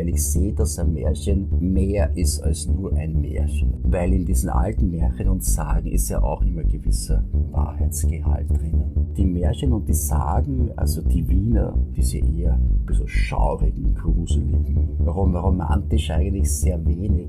weil ich sehe, dass ein Märchen mehr ist als nur ein Märchen. Weil in diesen alten Märchen und Sagen ist ja auch immer gewisser Wahrheitsgehalt drinnen. Die Märchen und die Sagen, also die Wiener, diese eher ein bisschen schaurigen, gruseligen, romantisch eigentlich sehr wenig.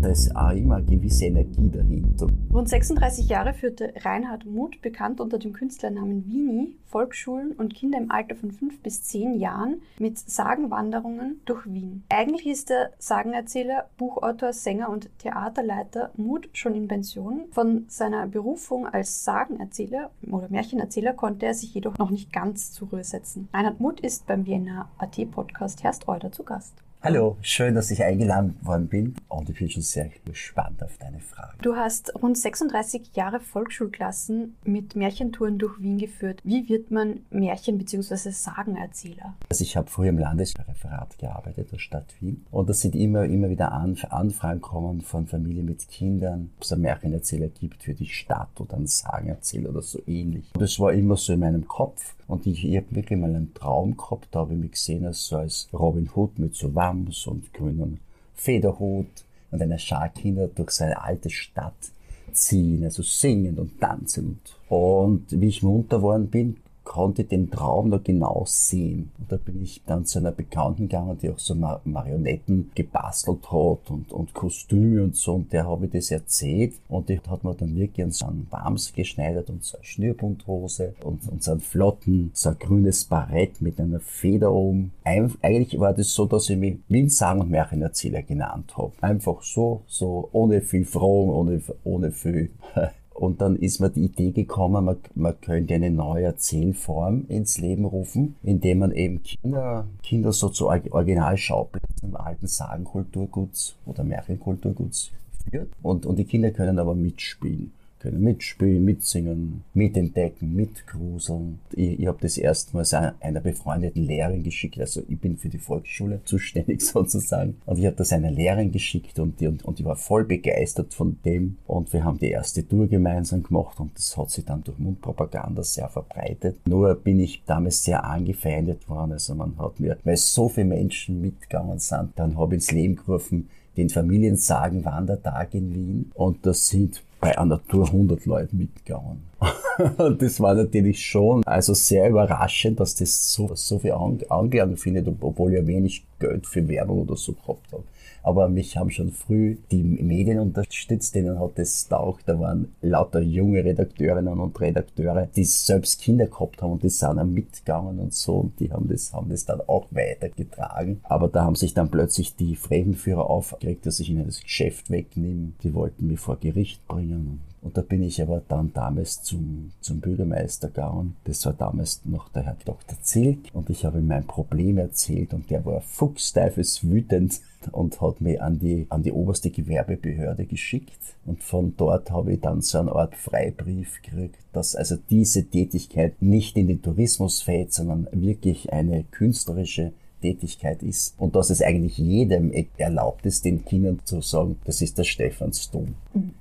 Da ist auch immer eine gewisse Energie dahinter. Rund 36 Jahre führte Reinhard Muth, bekannt unter dem Künstlernamen Wini, Volksschulen und Kinder im Alter von 5 bis 10 Jahren mit Sagenwanderungen durch Wien. Eigentlich ist der Sagenerzähler, Buchautor, Sänger und Theaterleiter Muth schon in Pension. Von seiner Berufung als Sagenerzähler oder Märchenerzähler konnte er sich jedoch noch nicht ganz zur Ruhe setzen. Reinhard Muth ist beim Vienna AT Podcast Herst Euler zu Gast. Hallo, schön, dass ich eingeladen worden bin und ich bin schon sehr gespannt auf deine Frage. Du hast rund 36 Jahre Volksschulklassen mit Märchentouren durch Wien geführt. Wie wird man Märchen- bzw. Sagenerzähler? Also ich habe früher im Landesreferat gearbeitet, der Stadt Wien. Und es sind immer, immer wieder Anfragen kommen von Familien mit Kindern, ob es einen Märchenerzähler gibt für die Stadt oder einen Sagenerzähler oder so ähnlich. Und das war immer so in meinem Kopf. Und ich, ich habe wirklich mal einen Traum gehabt, da habe ich mich gesehen als, so als Robin Hood mit so Wams und grünen Federhut und einer Schar Kinder durch seine alte Stadt ziehen, also singend und tanzend. Und wie ich munter worden bin, konnte den Traum noch genau sehen. Und da bin ich dann zu einer Bekannten gegangen, die auch so Marionetten gebastelt hat und, und Kostüme und so. Und der habe ich das erzählt. Und die hat mir dann wirklich so einen Wams geschneidert und so eine Schnürbundhose und, und so einen flotten, so ein grünes Barett mit einer Feder oben. Ein, eigentlich war das so, dass ich mich wie Sagen- und Märchenerzähler genannt habe. Einfach so, so ohne viel Fragen, ohne, ohne viel Und dann ist mir die Idee gekommen, man, man könnte eine neue Erzählform ins Leben rufen, indem man eben Kinder, Kinder so zu Originalschauplätzen im alten Sagenkulturguts oder Märchenkulturguts führt. Und, und die Kinder können aber mitspielen können mitspielen, mitsingen, mitentdecken, mitgruseln. Ich, ich habe das erstmals einer befreundeten Lehrerin geschickt, also ich bin für die Volksschule zuständig sozusagen. Und ich habe das einer Lehrerin geschickt und die, und, und die war voll begeistert von dem. Und wir haben die erste Tour gemeinsam gemacht und das hat sich dann durch Mundpropaganda sehr verbreitet. Nur bin ich damals sehr angefeindet worden. Also man hat mir, weil so viele Menschen mitgegangen sind, dann habe ich ins Leben gerufen, den Familiensagen Wandertag in Wien. Und das sind bei einer Tour 100 Leute mitgegangen. das war natürlich schon also sehr überraschend, dass das so, so viel Anklang findet, obwohl ich ja wenig Geld für Werbung oder so gehabt habe. Aber mich haben schon früh die Medien unterstützt, denen hat das taugt. Da waren lauter junge Redakteurinnen und Redakteure, die selbst Kinder gehabt haben und die sind dann mitgegangen und so und die haben das, haben das dann auch weitergetragen. Aber da haben sich dann plötzlich die Fremdenführer aufgeregt, dass ich ihnen das Geschäft wegnehme. Die wollten mich vor Gericht bringen. Und da bin ich aber dann damals zum, zum Bürgermeister gegangen. Das war damals noch der Herr Dr. Zilk. Und ich habe ihm mein Problem erzählt und der war fuchsteifelswütend und hat mich an die, an die oberste Gewerbebehörde geschickt. Und von dort habe ich dann so eine Art Freibrief gekriegt, dass also diese Tätigkeit nicht in den Tourismus fällt, sondern wirklich eine künstlerische Tätigkeit ist und dass es eigentlich jedem erlaubt ist, den Kindern zu sagen, das ist der Stephansdom.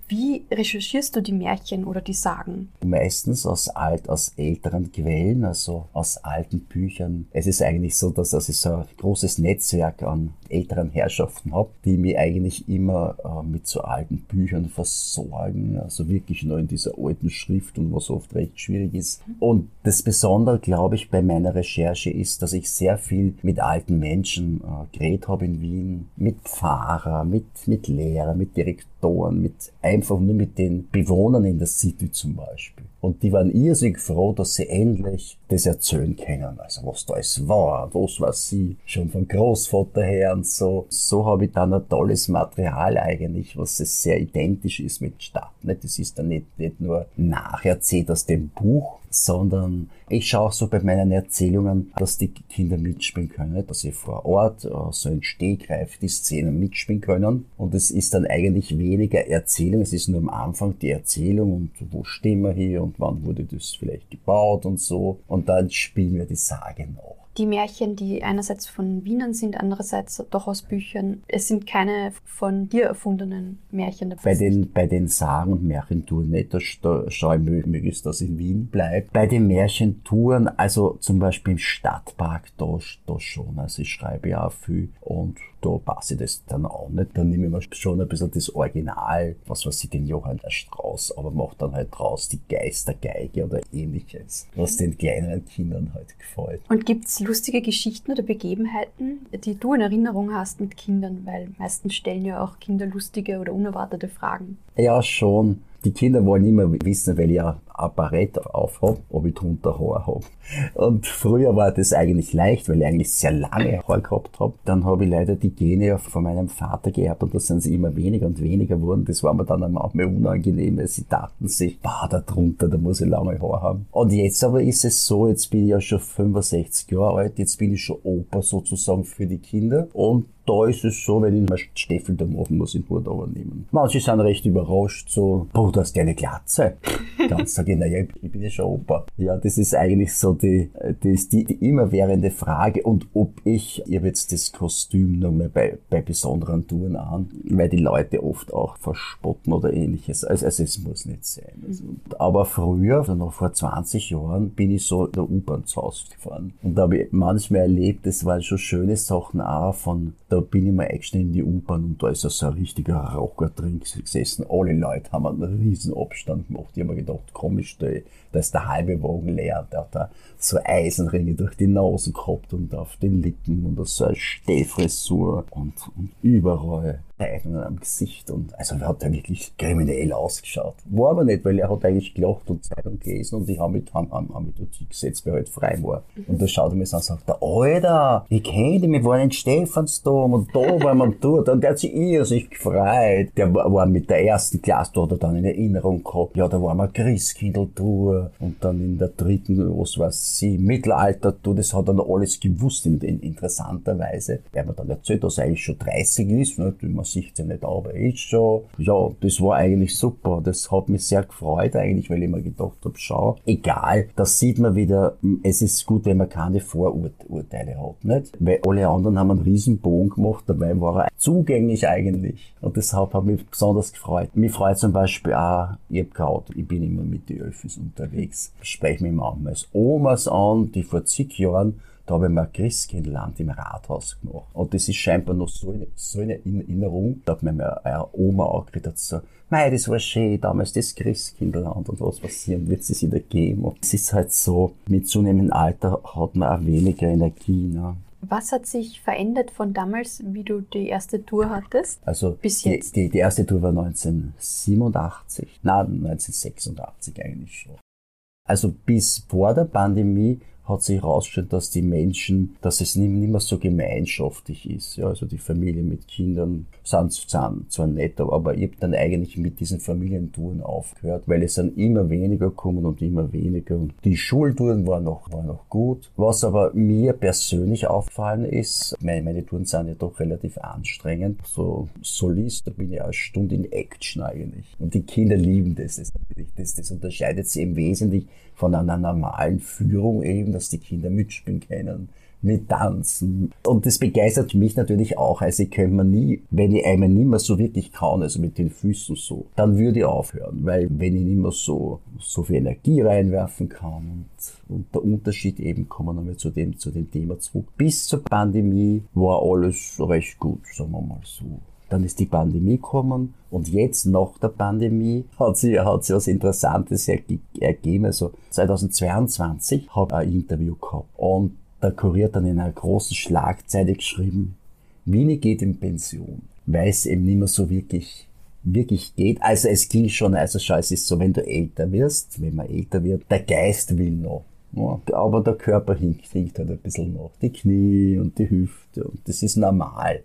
Wie recherchierst du die Märchen oder die Sagen? Meistens aus alt, aus älteren Quellen, also aus alten Büchern. Es ist eigentlich so, dass, dass ich so ein großes Netzwerk an älteren Herrschaften habe, die mich eigentlich immer äh, mit so alten Büchern versorgen, also wirklich nur in dieser alten Schrift und was oft recht schwierig ist. Und das Besondere, glaube ich, bei meiner Recherche ist, dass ich sehr viel mit alten Menschen äh, geredet habe in Wien, mit Pfarrer, mit, mit Lehrer, mit Direktoren, mit einfach nur mit den Bewohnern in der City zum Beispiel. Und die waren irrsinnig froh, dass sie endlich das erzählen können. Also was da alles war, was war sie, schon von Großvater her und so. So habe ich dann ein tolles Material eigentlich, was sehr identisch ist mit Stadt. Das ist dann nicht, nicht nur nacherzählt aus dem Buch, sondern ich schaue auch so bei meinen Erzählungen, dass die Kinder mitspielen können, dass sie vor Ort äh, so in Stegreif die Szenen mitspielen können. Und es ist dann eigentlich weniger Erzählung, es ist nur am Anfang die Erzählung und wo stehen wir hier und wann wurde das vielleicht gebaut und so. Und dann spielen wir die Sage noch die Märchen, die einerseits von Wienern sind, andererseits doch aus Büchern. Es sind keine von dir erfundenen Märchen dabei. Bei den, bei den Sagen- und Märchentouren nicht, da, da schaue ich möglichst, dass ich in Wien bleibe. Bei den Märchentouren, also zum Beispiel im Stadtpark, da, da schon. Also ich schreibe ja auch viel und da passe ich das dann auch nicht. Dann nehme ich mir schon ein bisschen das Original, was weiß ich, den Johann Strauß, aber mache dann halt draus die Geistergeige oder ähnliches, was den kleineren Kindern halt gefällt. Und gibt's lustige Geschichten oder Begebenheiten, die du in Erinnerung hast mit Kindern? Weil meistens stellen ja auch Kinder lustige oder unerwartete Fragen. Ja, schon. Die Kinder wollen immer wissen, weil ein Apparat auf ob ich drunter Haar habe. Und früher war das eigentlich leicht, weil ich eigentlich sehr lange Haar gehabt habe. Dann habe ich leider die Gene von meinem Vater geerbt und da sind sie immer weniger und weniger geworden. Das war mir dann manchmal unangenehm, weil sie dachten sich, bah, da drunter, da muss ich lange Haar haben. Und jetzt aber ist es so, jetzt bin ich ja schon 65 Jahre alt, jetzt bin ich schon Opa sozusagen für die Kinder und da ist es so, wenn ich mal Stiefel da machen muss, ich Hut übernehmen. Manche sind recht überrascht, so, boah, du hast eine Glatze. Dann sage ich, bin ja schon Opa. Ja, das ist eigentlich so die, das die, die immerwährende Frage und ob ich, ich habe jetzt das Kostüm nochmal bei, bei besonderen Touren an, weil die Leute oft auch verspotten oder ähnliches. Also, also es muss nicht sein. Also, aber früher, also noch vor 20 Jahren, bin ich so der U-Bahn zu Hause gefahren. Und da habe ich manchmal erlebt, das waren schon schöne Sachen auch von da bin ich mal eingestiegen in die U-Bahn und da ist so ein richtiger Raucher drin gesessen. Alle Leute haben einen riesen Abstand gemacht. Ich habe mir gedacht, komisch, da, da ist der halbe Wagen leer. Der hat da so Eisenringe durch die Nase gehabt und auf den Lippen und so eine Stehfrisur und, und überall Zeichnungen am Gesicht und also er hat ja wirklich kriminell ausgeschaut. War aber nicht, weil er hat eigentlich gelacht und Zeitung gelesen und ich habe mit, haben, haben, haben mit gesetzt, weil er halt frei war. Und da schaut er mich an und sagt, Alter, ich kenne dich, wir waren in Stephansdom und da waren wir dort und der hat sich irrsinnig gefreut. Der war, war mit der ersten Klasse, da hat er dann in Erinnerung gehabt, ja, da waren wir Christkindl-Tour und dann in der dritten, was weiß ich, Mittelalter-Tour, das hat er noch alles gewusst, in, in, interessanterweise. Er hat mir dann erzählt, dass er eigentlich schon 30 ist, ne, man sieht ja nicht, aber ist schon, ja, das war eigentlich super. Das hat mich sehr gefreut eigentlich, weil ich mir gedacht habe, schau, egal, das sieht man wieder, es ist gut, wenn man keine Vorurteile hat, nicht? Weil alle anderen haben einen riesen Bogen gemacht, dabei war er zugänglich eigentlich. Und deshalb hat mich besonders gefreut. Mich freut zum Beispiel auch, ich hab kein Auto, ich bin immer mit den Öffis unterwegs. Ich spreche mich manchmal als Omas an, die vor zig Jahren da habe ich mir ein Christkindland im Rathaus gemacht. Und das ist scheinbar noch so eine, so eine Erinnerung. Da hat mir eine Oma auch gesagt, so, mei, das war schön, damals das Christkindland und was passieren wird es wieder geben. Und es ist halt so, mit zunehmendem Alter hat man auch weniger Energie. Ne? Was hat sich verändert von damals, wie du die erste Tour hattest? Also bis jetzt? Die, die, die erste Tour war 1987, nein, 1986 eigentlich schon. Also bis vor der Pandemie hat sich herausgestellt, dass die Menschen, dass es nicht, mehr so gemeinschaftlich ist. Ja, also die Familie mit Kindern sind, sind zwar nett, aber ich habe dann eigentlich mit diesen Familientouren aufgehört, weil es dann immer weniger kommen und immer weniger. Und die Schultouren waren noch, waren noch gut. Was aber mir persönlich aufgefallen ist, meine, meine Touren sind ja doch relativ anstrengend. So Solist, da bin ich eine Stunde in Action eigentlich. Und die Kinder lieben das. Das, das, das unterscheidet sich im Wesentlichen von einer normalen Führung eben, dass die Kinder mitspielen können, mit tanzen. Und das begeistert mich natürlich auch. Also ich könnte mir nie, wenn ich einmal nicht mehr so wirklich kann, also mit den Füßen so, dann würde ich aufhören. Weil wenn ich nicht mehr so, so viel Energie reinwerfen kann und, und der Unterschied eben, kommen wir nochmal zu dem, zu dem Thema zurück. Bis zur Pandemie war alles recht gut, sagen wir mal so. Dann ist die Pandemie gekommen und jetzt nach der Pandemie hat sie, hat sie was Interessantes ergeben. Also 2022 habe ich ein Interview gehabt und der Kurier dann in einer großen Schlagzeile geschrieben, Wiener geht in Pension, weil es eben nicht mehr so wirklich wirklich geht. Also es ging schon, also schau, es ist so, wenn du älter wirst, wenn man älter wird, der Geist will noch. Ja, aber der Körper hinkt, hinkt halt ein bisschen nach. Die Knie und die Hüfte und das ist normal.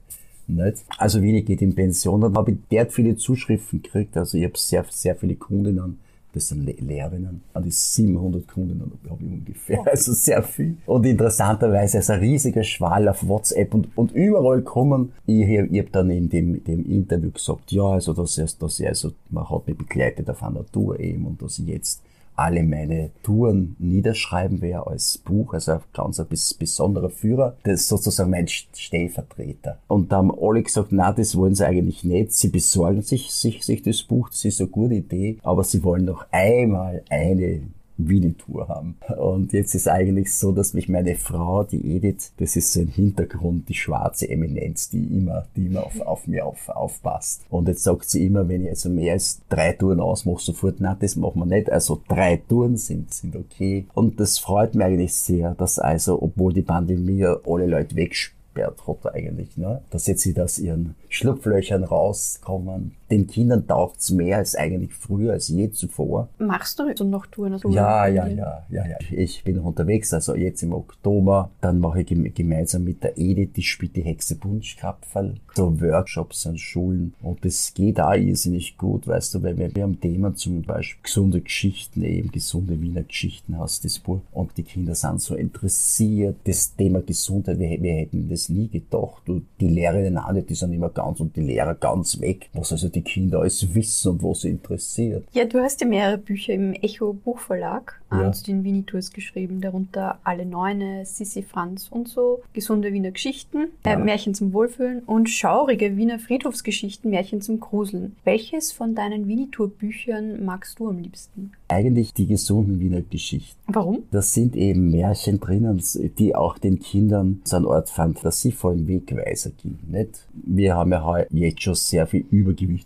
Nicht? Also wenig geht in Pension. Dann habe ich derart viele Zuschriften gekriegt. Also ich habe sehr, sehr viele Kundinnen. Das sind Lehrerinnen. An die 700 Kundinnen habe ich ungefähr. Also sehr viel. Und interessanterweise ist ein riesiger Schwall auf WhatsApp und, und überall kommen. Ich, ich habe dann in dem, dem Interview gesagt, ja, also, dass, dass ich, also, man hat mich begleitet auf einer Tour eben und dass ich jetzt alle meine Touren niederschreiben werde als Buch, also ein ganz ein besonderer Führer. Das ist sozusagen mein Stellvertreter. Und da haben alle gesagt, na, das wollen sie eigentlich nicht. Sie besorgen sich, sich, sich das Buch, das ist eine gute Idee, aber sie wollen noch einmal eine Winnetou haben. Und jetzt ist eigentlich so, dass mich meine Frau, die Edith, das ist so ein Hintergrund, die schwarze Eminenz, die immer, die immer auf, auf mir auf, aufpasst. Und jetzt sagt sie immer, wenn ich also mehr als drei Touren ausmache, sofort, nein, das machen wir nicht. Also drei Touren sind, sind okay. Und das freut mich eigentlich sehr, dass also, obwohl die Pandemie alle Leute weggesperrt hat eigentlich, ne? dass jetzt sie aus ihren Schlupflöchern rauskommen, den Kindern taucht's mehr als eigentlich früher, als je zuvor. Machst du so noch Touren? Also Ja, ja, ja, ja, ja. Ich bin unterwegs, also jetzt im Oktober. Dann mache ich gem- gemeinsam mit der Edith, die spielt die Hexe Bunschkapferl, so Workshops an Schulen. Und das geht auch irrsinnig gut, weißt du, weil wir, haben Themen zum Beispiel gesunde Geschichten, eben gesunde Wiener Geschichten heißt das Buch. Und die Kinder sind so interessiert. Das Thema Gesundheit, wir, wir hätten das nie gedacht. Und die Lehrerinnen auch nicht, die sind immer ganz und die Lehrer ganz weg, was also die Kinder alles wissen und was sie interessiert. Ja, du hast ja mehrere Bücher im Echo Buchverlag Ja. äh, zu den Winnie-Tours geschrieben, darunter Alle Neune, Sissi Franz und so, gesunde Wiener Geschichten, äh, Ja. Märchen zum Wohlfühlen und schaurige Wiener Friedhofsgeschichten, Märchen zum Gruseln. Welches von deinen Winnie-Tour-Büchern magst du am liebsten? Eigentlich die gesunden Wiener Geschichten. Warum? Das sind eben Märchen drinnen, die auch den Kindern so eine Art fantasievollen Wegweiser geben. Nicht? Wir haben ja heu- jetzt schon sehr viel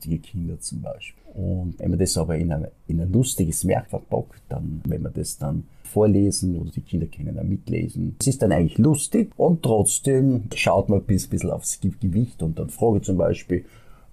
übergewichtige Kinder zum Beispiel. Und wenn man das aber in ein, in ein lustiges Werk verpackt, dann, wenn man das dann vorlesen oder die Kinder können auch mitlesen. Es ist dann eigentlich lustig und trotzdem schaut man ein bisschen aufs Ge- Gewicht und dann frage ich zum Beispiel,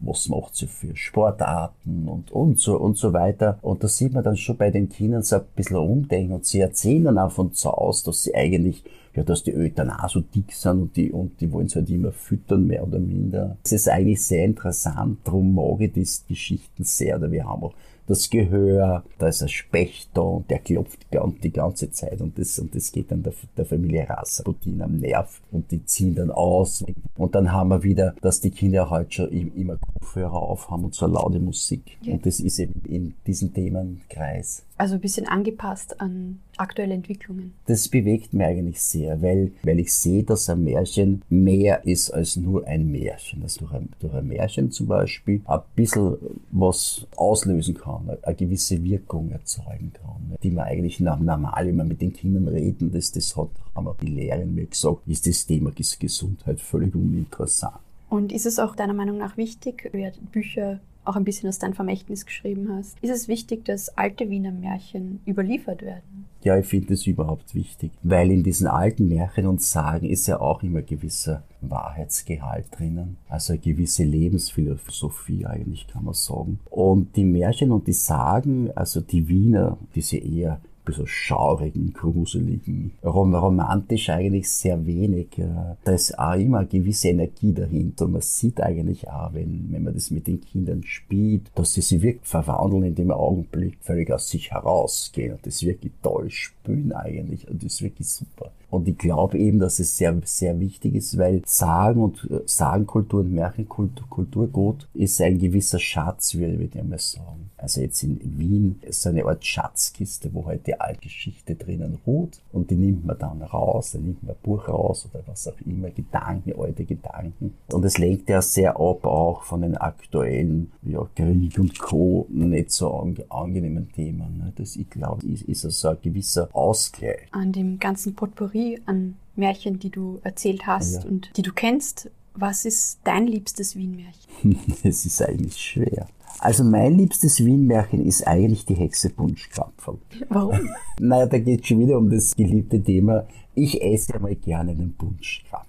was macht sie für Sportarten und, und so und so weiter. Und da sieht man dann schon bei den Kindern so ein bisschen umdenken und sie erzählen dann auch von zu Hause, dass sie eigentlich, ja, dass die Eltern auch so dick sind und die, und die wollen sie halt immer füttern, mehr oder minder. Es ist eigentlich sehr interessant, darum mag ich diese Geschichten sehr, oder wir haben auch das Gehör, da ist ein Specht da und der klopft die gan- die ganze Zeit und das, und das geht dann der, der Familie Rasputin am Nerv und die ziehen dann aus. Und dann haben wir wieder, dass die Kinder heute schon im- immer Kopfhörer aufhaben und so laute Musik. Ja. Und das ist eben in diesem Themenkreis. Also ein bisschen angepasst an aktuelle Entwicklungen. Das bewegt mich eigentlich sehr, weil, weil ich sehe, dass ein Märchen mehr ist als nur ein Märchen. Dass durch ein, durch ein Märchen zum Beispiel ein bisschen was auslösen kann, eine gewisse Wirkung erzeugen kann, die man eigentlich normal, wenn man mit den Kindern reden, das, das hat, haben auch die Lehrerin mir gesagt, ist das Thema Ges- Gesundheit völlig uninteressant. Und ist es auch deiner Meinung nach wichtig, ja Bücher auch ein bisschen aus deinem Vermächtnis geschrieben hast, ist es wichtig, dass alte Wiener Märchen überliefert werden? Ja, ich finde das überhaupt wichtig, weil in diesen alten Märchen und Sagen ist ja auch immer gewisser Wahrheitsgehalt drinnen, also eine gewisse Lebensphilosophie eigentlich kann man sagen. Und die Märchen und die Sagen, also die Wiener, diese eher bisschen schaurigen, gruseligen, rom romantisch eigentlich sehr wenig. äh, Da ist auch immer eine gewisse Energie dahinter. Man sieht eigentlich auch, wenn, wenn man das mit den Kindern spielt, dass sie sich wirklich verwandeln in dem Augenblick, völlig aus sich herausgehen und das wirklich toll spülen eigentlich und das ist wirklich super. Und ich glaube eben, dass es sehr, sehr wichtig ist, weil Sagen und äh, Sagenkultur und Märchenkultur, Kulturgut ist ein gewisser Schatz, würde ich einmal sagen. Also jetzt in Wien ist so eine Art Schatzkiste, wo halt die alte Geschichte drinnen ruht und die nimmt man dann raus, dann nimmt man ein Buch raus oder was auch immer, Gedanken, alte Gedanken. Und es lenkt ja sehr ab auch von den aktuellen, ja, Krieg und Co. nicht so ange angenehmen Themen. Ne? Das, ich glaube, ist, ist also ein gewisser Ausgleich. An dem ganzen Potpourri an Märchen, die du erzählt hast Ja. und die du kennst, was ist dein liebstes Wien-Märchen? Es ist eigentlich schwer. Also mein liebstes Wien-Märchen ist eigentlich die Hexe Bunschkrapferl. Warum? Naja, da geht schon wieder um das geliebte Thema. Ich esse einmal gerne einen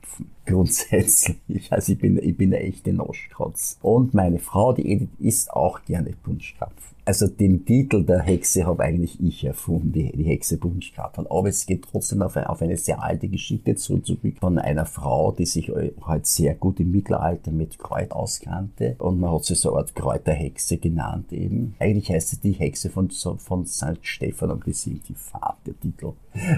Bunschkrapfen. Grundsätzlich. Also ich bin, ich bin eine echte Noschkratz. Und meine Frau, die Edith, isst auch gerne Bunschkrapfen. Also den Titel der Hexe habe eigentlich ich erfunden, die, die Hexe Bunschkrapfen. Aber es geht trotzdem auf, eine- auf eine sehr alte Geschichte zurück von einer Frau, die sich halt sehr gut im Mittelalter mit Kräut auskannte. Und man hat sie so eine Art Kräuterhexe genannt eben. Eigentlich heißt sie die Hexe von, von St. Stephan und das ist die Fahrt, der Titel.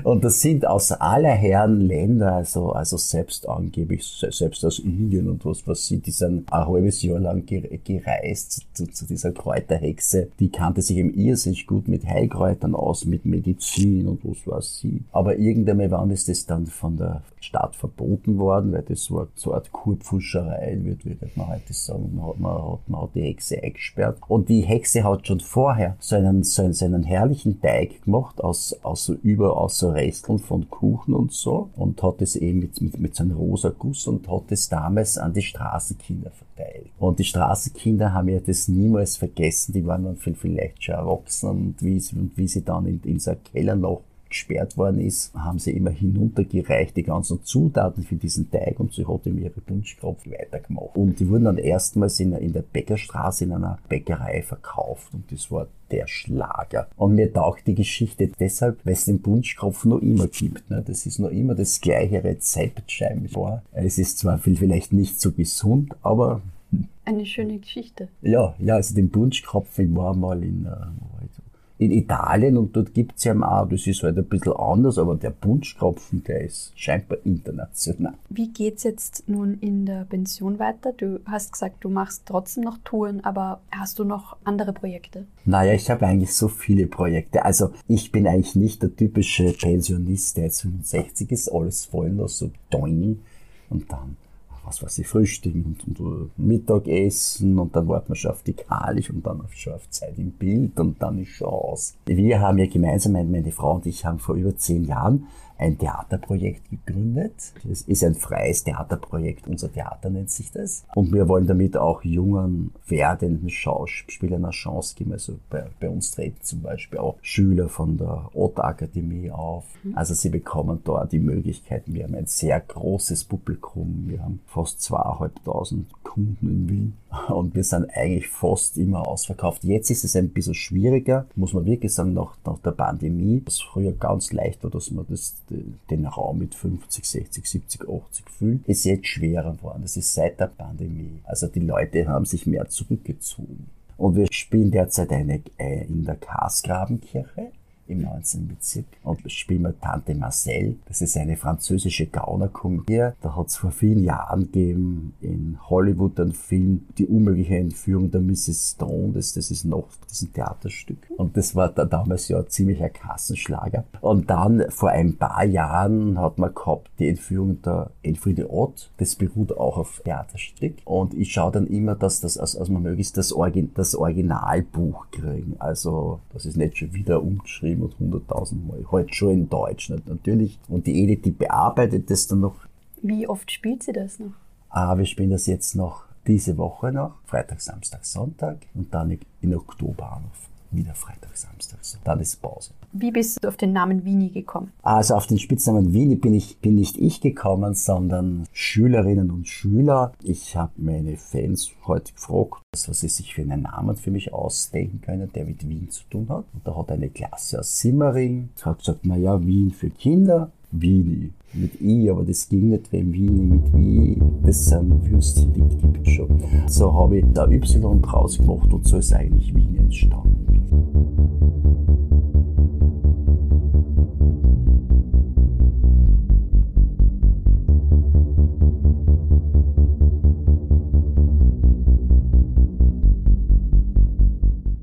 Und das sind aus aller Herren Länder, also, also selbst angeblich, selbst aus Indien und was was sie, die sind ein halbes Jahr lang gereist zu, zu dieser Kräuterhexe. Die kannte sich eben irrsinnig gut mit Heilkräutern aus, mit Medizin und was weiß sie. Aber irgendwann wann ist das dann von der Staat verboten worden, weil das war so eine Art Kurpfuscherei, wird man heute sagen. Man hat, man, hat, man hat die Hexe eingesperrt. Und die Hexe hat schon vorher so einen, so einen, so einen herrlichen Teig gemacht aus, aus so über, aus so Resteln von Kuchen und so und hat es eben mit, mit, mit so einem rosa Guss und hat es damals an die Straßenkinder verteilt. Und die Straßenkinder haben ja das niemals vergessen, die waren dann vielleicht schon erwachsen und wie, und wie sie dann in, in so einem Keller noch gesperrt worden ist, haben sie immer hinuntergereicht, die ganzen Zutaten für diesen Teig und sie hat ihm ihre Punschkropf weitergemacht. Und die wurden dann erstmals in, in der Bäckerstraße in einer Bäckerei verkauft und das war der Schlager. Und mir taucht die Geschichte deshalb, weil es den Punschkropf noch immer gibt. Ne? Das ist noch immer das gleiche Rezept scheinbar. Es ist zwar vielleicht nicht so gesund, aber eine schöne Geschichte. Ja, ja, also den Punschkropf, ich war mal in, äh, in Italien und dort gibt's ja auch, das ist halt ein bisschen anders, aber der Punschkropfen, der ist scheinbar international. Wie geht's jetzt nun in der Pension weiter? Du hast gesagt, du machst trotzdem noch Touren, aber hast du noch andere Projekte? Naja, ich habe eigentlich so viele Projekte. Also ich bin eigentlich nicht der typische Pensionist, der jetzt 65 ist, alles voll noch so doing und dann was weiß ich, frühstücken und, und, Mittagessen und dann warten wir schon auf die Kalisch und dann schon auf Zeit im Bild und dann ist schon aus. Wir haben ja gemeinsam, meine Frau und ich haben vor über zehn Jahren ein Theaterprojekt gegründet. Es ist ein freies Theaterprojekt, unser Theater nennt sich das. Und wir wollen damit auch jungen, werdenden Schauspielern eine Chance geben. Also bei, bei uns treten zum Beispiel auch Schüler von der Otter Akademie auf. Mhm. Also sie bekommen dort die Möglichkeiten. Wir haben ein sehr großes Publikum. Wir haben fast zweieinhalbtausend Kunden in Wien. Und wir sind eigentlich fast immer ausverkauft. Jetzt ist es ein bisschen schwieriger, muss man wirklich sagen, nach, nach der Pandemie. Was früher ganz leicht war, dass man das den Raum mit 50, 60, 70, 80 füllen, ist jetzt schwerer geworden. Das ist seit der Pandemie. Also die Leute haben sich mehr zurückgezogen. Und wir spielen derzeit eine äh, in der Karsgrabenkirche im 19. Bezirk und spielen wir Tante Marcel. Das ist eine französische Gaunerkomödie. Da hat es vor vielen Jahren gegeben in Hollywood einen Film, die unmögliche Entführung der Mrs. Stone. Das, das ist noch diesen Theaterstück. Und das war da damals ja ziemlich ein Kassenschlager. Und dann vor ein paar Jahren hat man gehabt die Entführung der Elfriede Ott. Das beruht auch auf Theaterstück. Und ich schaue dann immer, dass das, also, also man möglichst das, Origin, das Originalbuch kriegen. Also, das ist nicht schon wieder umgeschrieben geschrieben und hunderttausendmal. Halt schon in Deutsch nicht, natürlich. Und die Edith, die bearbeitet das dann noch. Wie oft spielt sie das noch? Ah, wir spielen das jetzt noch diese Woche noch. Freitag, Samstag, Sonntag. Und dann in Oktober noch wieder Freitag, Samstag. Dann ist Pause. Wie bist du auf den Namen Wini gekommen? Also auf den Spitznamen Wini bin ich bin nicht ich gekommen, sondern Schülerinnen und Schüler. Ich habe meine Fans heute gefragt, was sie sich für einen Namen für mich ausdenken können, der mit Wien zu tun hat. Und da hat eine Klasse aus Simmering hat gesagt, naja, Wien für Kinder, Wini mit I, aber das ging nicht, weil Wini mit I, das sind Würstchen, die gibt es schon. So habe ich da Y draus gemacht und so ist eigentlich Wien